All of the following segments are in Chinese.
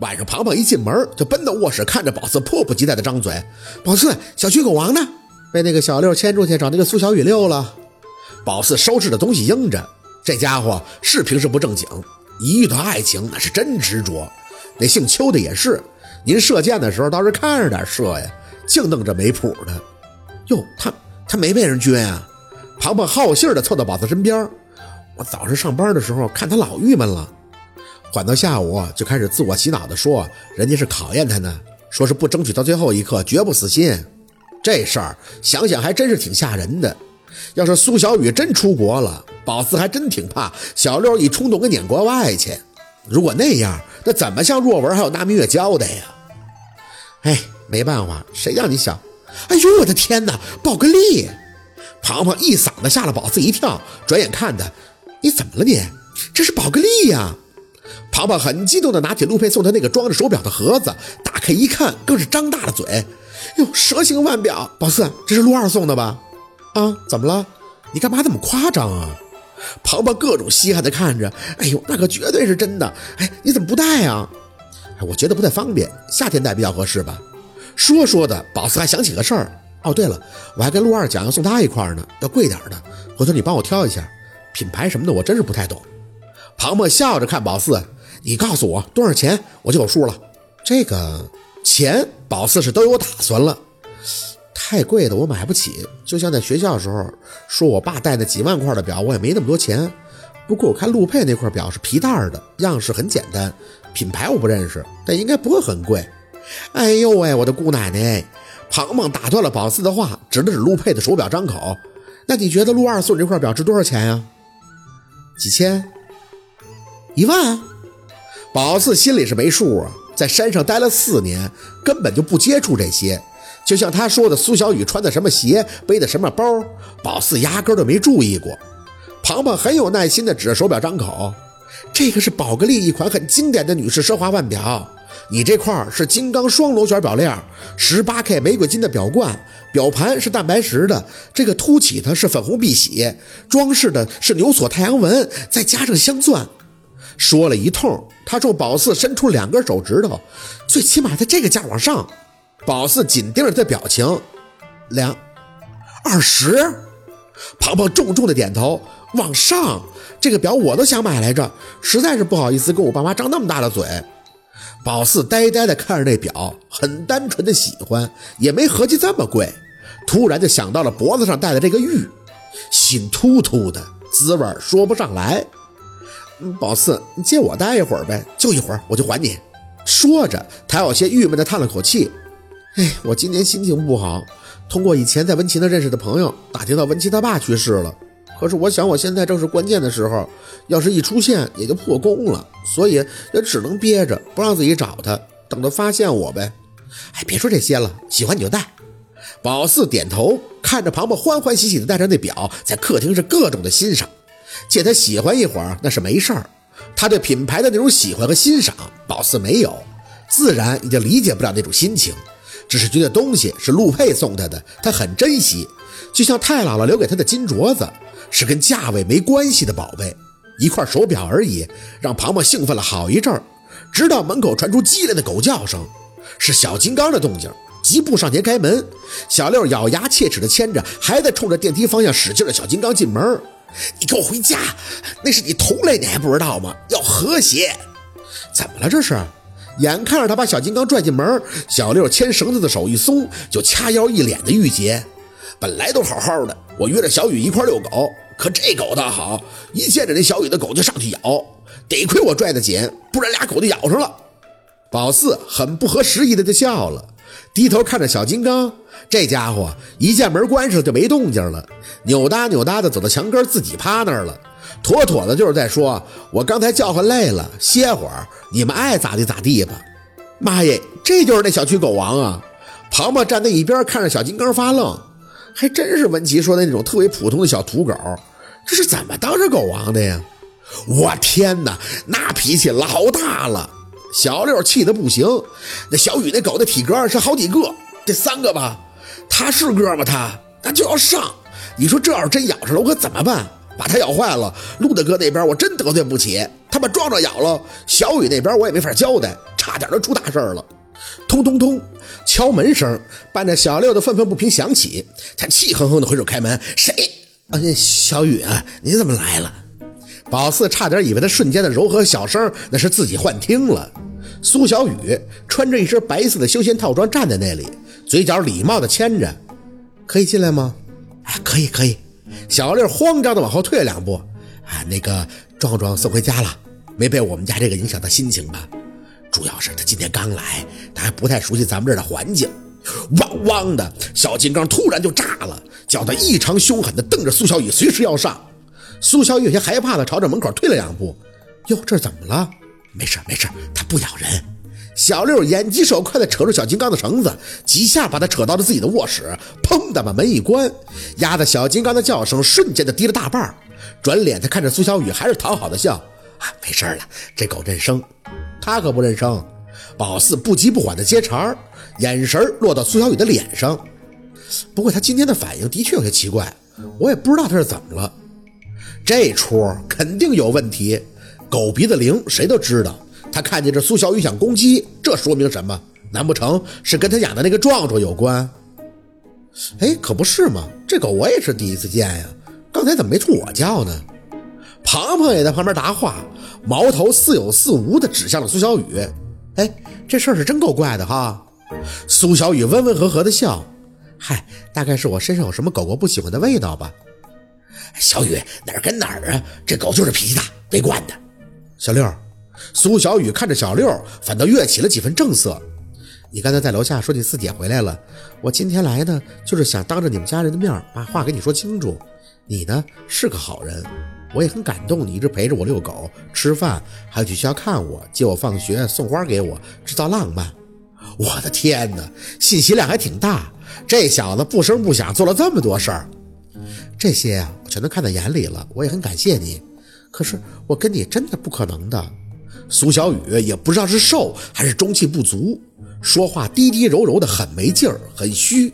晚上，庞庞一进门就奔到卧室，看着宝四，迫不及待的张嘴：“宝四，小区狗王呢？被那个小六牵出去找那个苏小雨遛了。”宝四收拾的东西应着，这家伙是平时不正经，一遇到爱情那是真执着。那姓邱的也是，您射箭的时候倒是看着点射呀，净弄这没谱的。哟，他他没被人撅呀？庞庞好信的凑到宝四身边。我早上上班的时候看他老郁闷了。缓到下午就开始自我洗脑的说，人家是考验他呢，说是不争取到最后一刻绝不死心。这事儿想想还真是挺吓人的。要是苏小雨真出国了，宝四还真挺怕小六一冲动给撵国外去。如果那样，那怎么向若文还有那明月交代呀？哎，没办法，谁让你想？哎呦，我的天哪！宝格丽，庞庞一嗓子吓了宝四一跳，转眼看他，你怎么了你？这是宝格丽呀！庞庞很激动地拿起陆佩送他那个装着手表的盒子，打开一看，更是张大了嘴：“哟，蛇形腕表，宝四，这是陆二送的吧？啊，怎么了？你干嘛这么夸张啊？”庞庞各种稀罕地看着：“哎呦，那可绝对是真的！哎，你怎么不戴啊？哎，我觉得不太方便，夏天戴比较合适吧。”说说的，宝四还想起个事儿：“哦，对了，我还跟陆二讲要送他一块呢，要贵点的，回头你帮我挑一下，品牌什么的我真是不太懂。”庞庞笑着看宝四。你告诉我多少钱，我就有数了。这个钱，宝四是都有打算了。太贵的我买不起，就像在学校时候说我爸戴那几万块的表，我也没那么多钱。不过我看陆佩那块表是皮带的，样式很简单，品牌我不认识，但应该不会很贵。哎呦喂，我的姑奶奶！庞庞打断了宝四的话，指了指陆佩的手表，张口：“那你觉得陆二送这块表值多少钱呀？几千？一万？”宝四心里是没数啊，在山上待了四年，根本就不接触这些。就像他说的，苏小雨穿的什么鞋，背的什么包，宝四压根都没注意过。庞庞很有耐心地指着手表张口：“这个是宝格丽一款很经典的女士奢华腕表，你这块是金刚双螺旋表链，十八 K 玫瑰金的表冠，表盘是蛋白石的，这个凸起的是粉红碧玺，装饰的是牛锁太阳纹，再加上镶钻。”说了一通，他冲宝四伸出两根手指头，最起码在这个价往上。宝四紧盯着他的表情，两二十。庞庞重重的点头，往上。这个表我都想买来着，实在是不好意思跟我爸妈张那么大的嘴。宝四呆呆的看着那表，很单纯的喜欢，也没合计这么贵。突然就想到了脖子上戴的这个玉，心突突的，滋味说不上来。宝四，你借我戴一会儿呗，就一会儿我就还你。说着，他有些郁闷地叹了口气：“哎，我今年心情不好。通过以前在温琪那认识的朋友打听到温琪他爸去世了，可是我想我现在正是关键的时候，要是一出现也就破功了，所以也只能憋着不让自己找他，等他发现我呗。哎，别说这些了，喜欢你就戴。”宝四点头，看着庞庞欢欢喜喜地戴着那表，在客厅是各种的欣赏。借他喜欢一会儿那是没事儿，他对品牌的那种喜欢和欣赏，宝四没有，自然也就理解不了那种心情，只是觉得东西是陆佩送他的，他很珍惜，就像太姥姥留给他的金镯子，是跟价位没关系的宝贝，一块手表而已，让庞庞兴奋了好一阵儿，直到门口传出激烈的狗叫声，是小金刚的动静，急步上前开门，小六咬牙切齿地牵着还在冲着电梯方向使劲的小金刚进门。你给我回家！那是你同类，你还不知道吗？要和谐。怎么了？这是？眼看着他把小金刚拽进门，小六牵绳子的手一松，就掐腰一脸的郁结。本来都好好的，我约着小雨一块遛狗，可这狗倒好，一见着那小雨的狗就上去咬。得亏我拽得紧，不然俩狗就咬上了。宝四很不合时宜的就笑了，低头看着小金刚。这家伙一见门关上就没动静了，扭哒扭哒的走到墙根，自己趴那儿了，妥妥的就是在说：“我刚才叫唤累了，歇会儿，你们爱咋地咋地吧。”妈耶，这就是那小区狗王啊！庞庞站在一边看着小金刚发愣，还真是文琪说的那种特别普通的小土狗，这是怎么当上狗王的呀？我天哪，那脾气老大了！小六气得不行，那小雨那狗的体格是好几个，这三个吧。他是哥吗？他他就要上，你说这要是真咬上了，我可怎么办？把他咬坏了。陆大哥那边我真得罪不起，他把壮壮咬了。小雨那边我也没法交代，差点都出大事了。通通通，敲门声伴着小六的愤愤不平响起，他气哼哼的回手开门：“谁？啊，小雨啊，你怎么来了？”宝四差点以为他瞬间的柔和小声那是自己幻听了。苏小雨穿着一身白色的休闲套装站在那里，嘴角礼貌的牵着：“可以进来吗？”“哎，可以，可以。”小六慌张的往后退了两步。“啊，那个壮壮送回家了，没被我们家这个影响到心情吧？主要是他今天刚来，他还不太熟悉咱们这儿的环境。”汪汪的小金刚突然就炸了，叫他异常凶狠的瞪着苏小雨，随时要上。苏小雨有些害怕地朝着门口退了两步。“哟，这怎么了？”没事没事，它不咬人。小六眼疾手快地扯住小金刚的绳子，几下把他扯到了自己的卧室，砰的把门一关，压得小金刚的叫声瞬间的低了大半。转脸他看着苏小雨，还是讨好的笑：“啊，没事了，这狗认生。”他可不认生。宝四不急不缓地接茬，眼神落到苏小雨的脸上。不过他今天的反应的确有些奇怪，我也不知道他是怎么了。这出肯定有问题。狗鼻子灵，谁都知道。他看见这苏小雨想攻击，这说明什么？难不成是跟他养的那个壮壮有关？哎，可不是嘛！这狗我也是第一次见呀，刚才怎么没冲我叫呢？庞庞也在旁边答话，矛头似有似无的指向了苏小雨。哎，这事儿是真够怪的哈！苏小雨温温和和的笑，嗨，大概是我身上有什么狗狗不喜欢的味道吧。小雨哪儿跟哪儿啊？这狗就是脾气大，被惯的。小六，苏小雨看着小六，反倒越起了几分正色。你刚才在楼下说你四姐回来了，我今天来呢，就是想当着你们家人的面把话给你说清楚。你呢是个好人，我也很感动，你一直陪着我遛狗、吃饭，还要去学校看我、接我放学、送花给我，制造浪漫。我的天哪，信息量还挺大。这小子不声不响做了这么多事儿，这些啊，全都看在眼里了。我也很感谢你。可是我跟你真的不可能的，苏小雨也不知道是瘦还是中气不足，说话低低柔柔的，很没劲儿，很虚。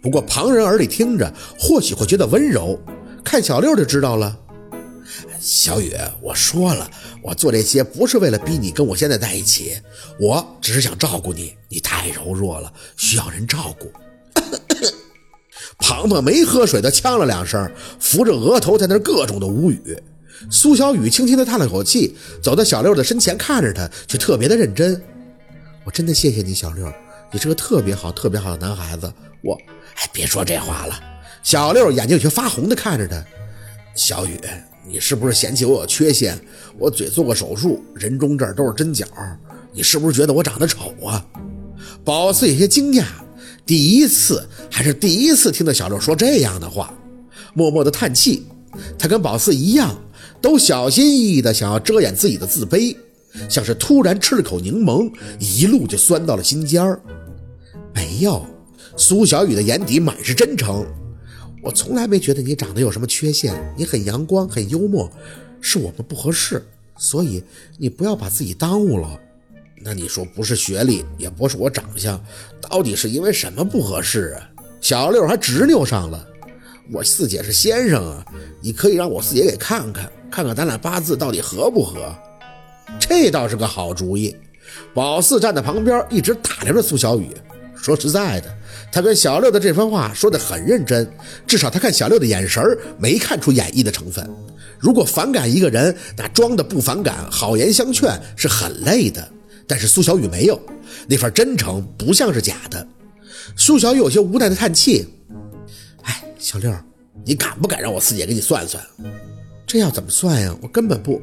不过旁人耳里听着，或许会觉得温柔，看小六就知道了。小雨，我说了，我做这些不是为了逼你跟我现在在一起，我只是想照顾你，你太柔弱了，需要人照顾。庞庞没喝水的呛了两声，扶着额头在那各种的无语。苏小雨轻轻地叹了口气，走到小六的身前，看着他，却特别的认真。我真的谢谢你，小六，你是个特别好、特别好的男孩子。我，哎，别说这话了。小六眼睛有些发红的看着他。小雨，你是不是嫌弃我有缺陷？我嘴做过手术，人中这儿都是针脚，你是不是觉得我长得丑啊？宝四有些惊讶，第一次还是第一次听到小六说这样的话，默默的叹气。他跟宝四一样。都小心翼翼地想要遮掩自己的自卑，像是突然吃了口柠檬，一路就酸到了心尖儿。没有，苏小雨的眼底满是真诚。我从来没觉得你长得有什么缺陷，你很阳光，很幽默，是我们不合适，所以你不要把自己耽误了。那你说不是学历，也不是我长相，到底是因为什么不合适啊？小六还执拗上了。我四姐是先生啊，你可以让我四姐给看看，看看咱俩八字到底合不合。这倒是个好主意。宝四站在旁边，一直打量着苏小雨。说实在的，他跟小六的这番话说得很认真，至少他看小六的眼神没看出演绎的成分。如果反感一个人，那装的不反感，好言相劝是很累的。但是苏小雨没有那份真诚，不像是假的。苏小雨有些无奈的叹气。哎小六，你敢不敢让我四姐给你算算？这要怎么算呀？我根本不，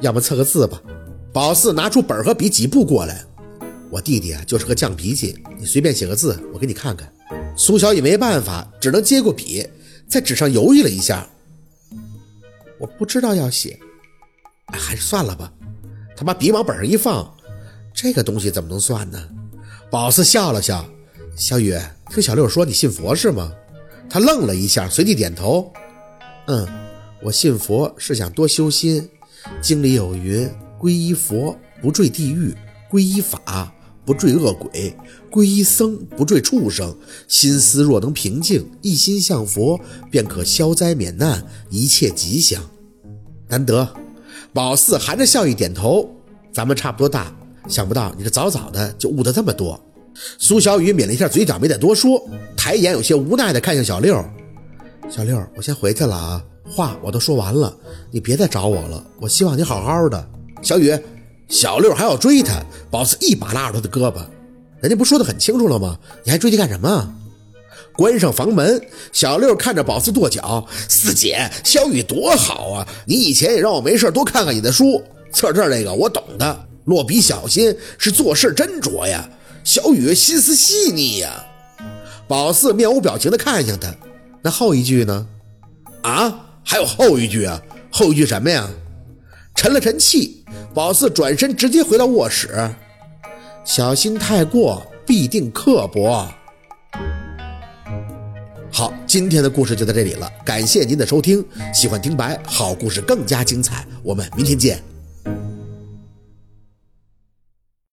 要么测个字吧。宝四拿出本和笔，几步过来。我弟弟啊，就是个犟脾气，你随便写个字，我给你看看。苏小雨没办法，只能接过笔，在纸上犹豫了一下。我不知道要写，哎，还是算了吧。他把笔往本上一放，这个东西怎么能算呢？宝四笑了笑。小雨，听小六说你信佛是吗？他愣了一下，随即点头：“嗯，我信佛是想多修心。经里有云：皈依佛不坠地狱，皈依法不坠恶鬼，皈依僧不坠畜生。心思若能平静，一心向佛，便可消灾免难，一切吉祥。难得，宝四含着笑意点头。咱们差不多大，想不到你这早早的就悟得这么多。苏小雨抿了一下嘴角，没再多说，抬眼有些无奈的看向小六。小六，我先回去了啊，话我都说完了，你别再找我了。我希望你好好的。小雨，小六还要追他，宝四一把拉住他的胳膊。人家不说的很清楚了吗？你还追去干什么？关上房门，小六看着宝四跺脚：“四姐，小雨多好啊！你以前也让我没事多看看你的书。”测这这个我懂的，落笔小心是做事斟酌呀。小雨心思细腻呀。宝四面无表情地看向他，那后一句呢？啊，还有后一句啊？后一句什么呀？沉了沉气，宝四转身直接回到卧室，小心太过必定刻薄。好，今天的故事就到这里了，感谢您的收听。喜欢听白好故事更加精彩，我们明天见。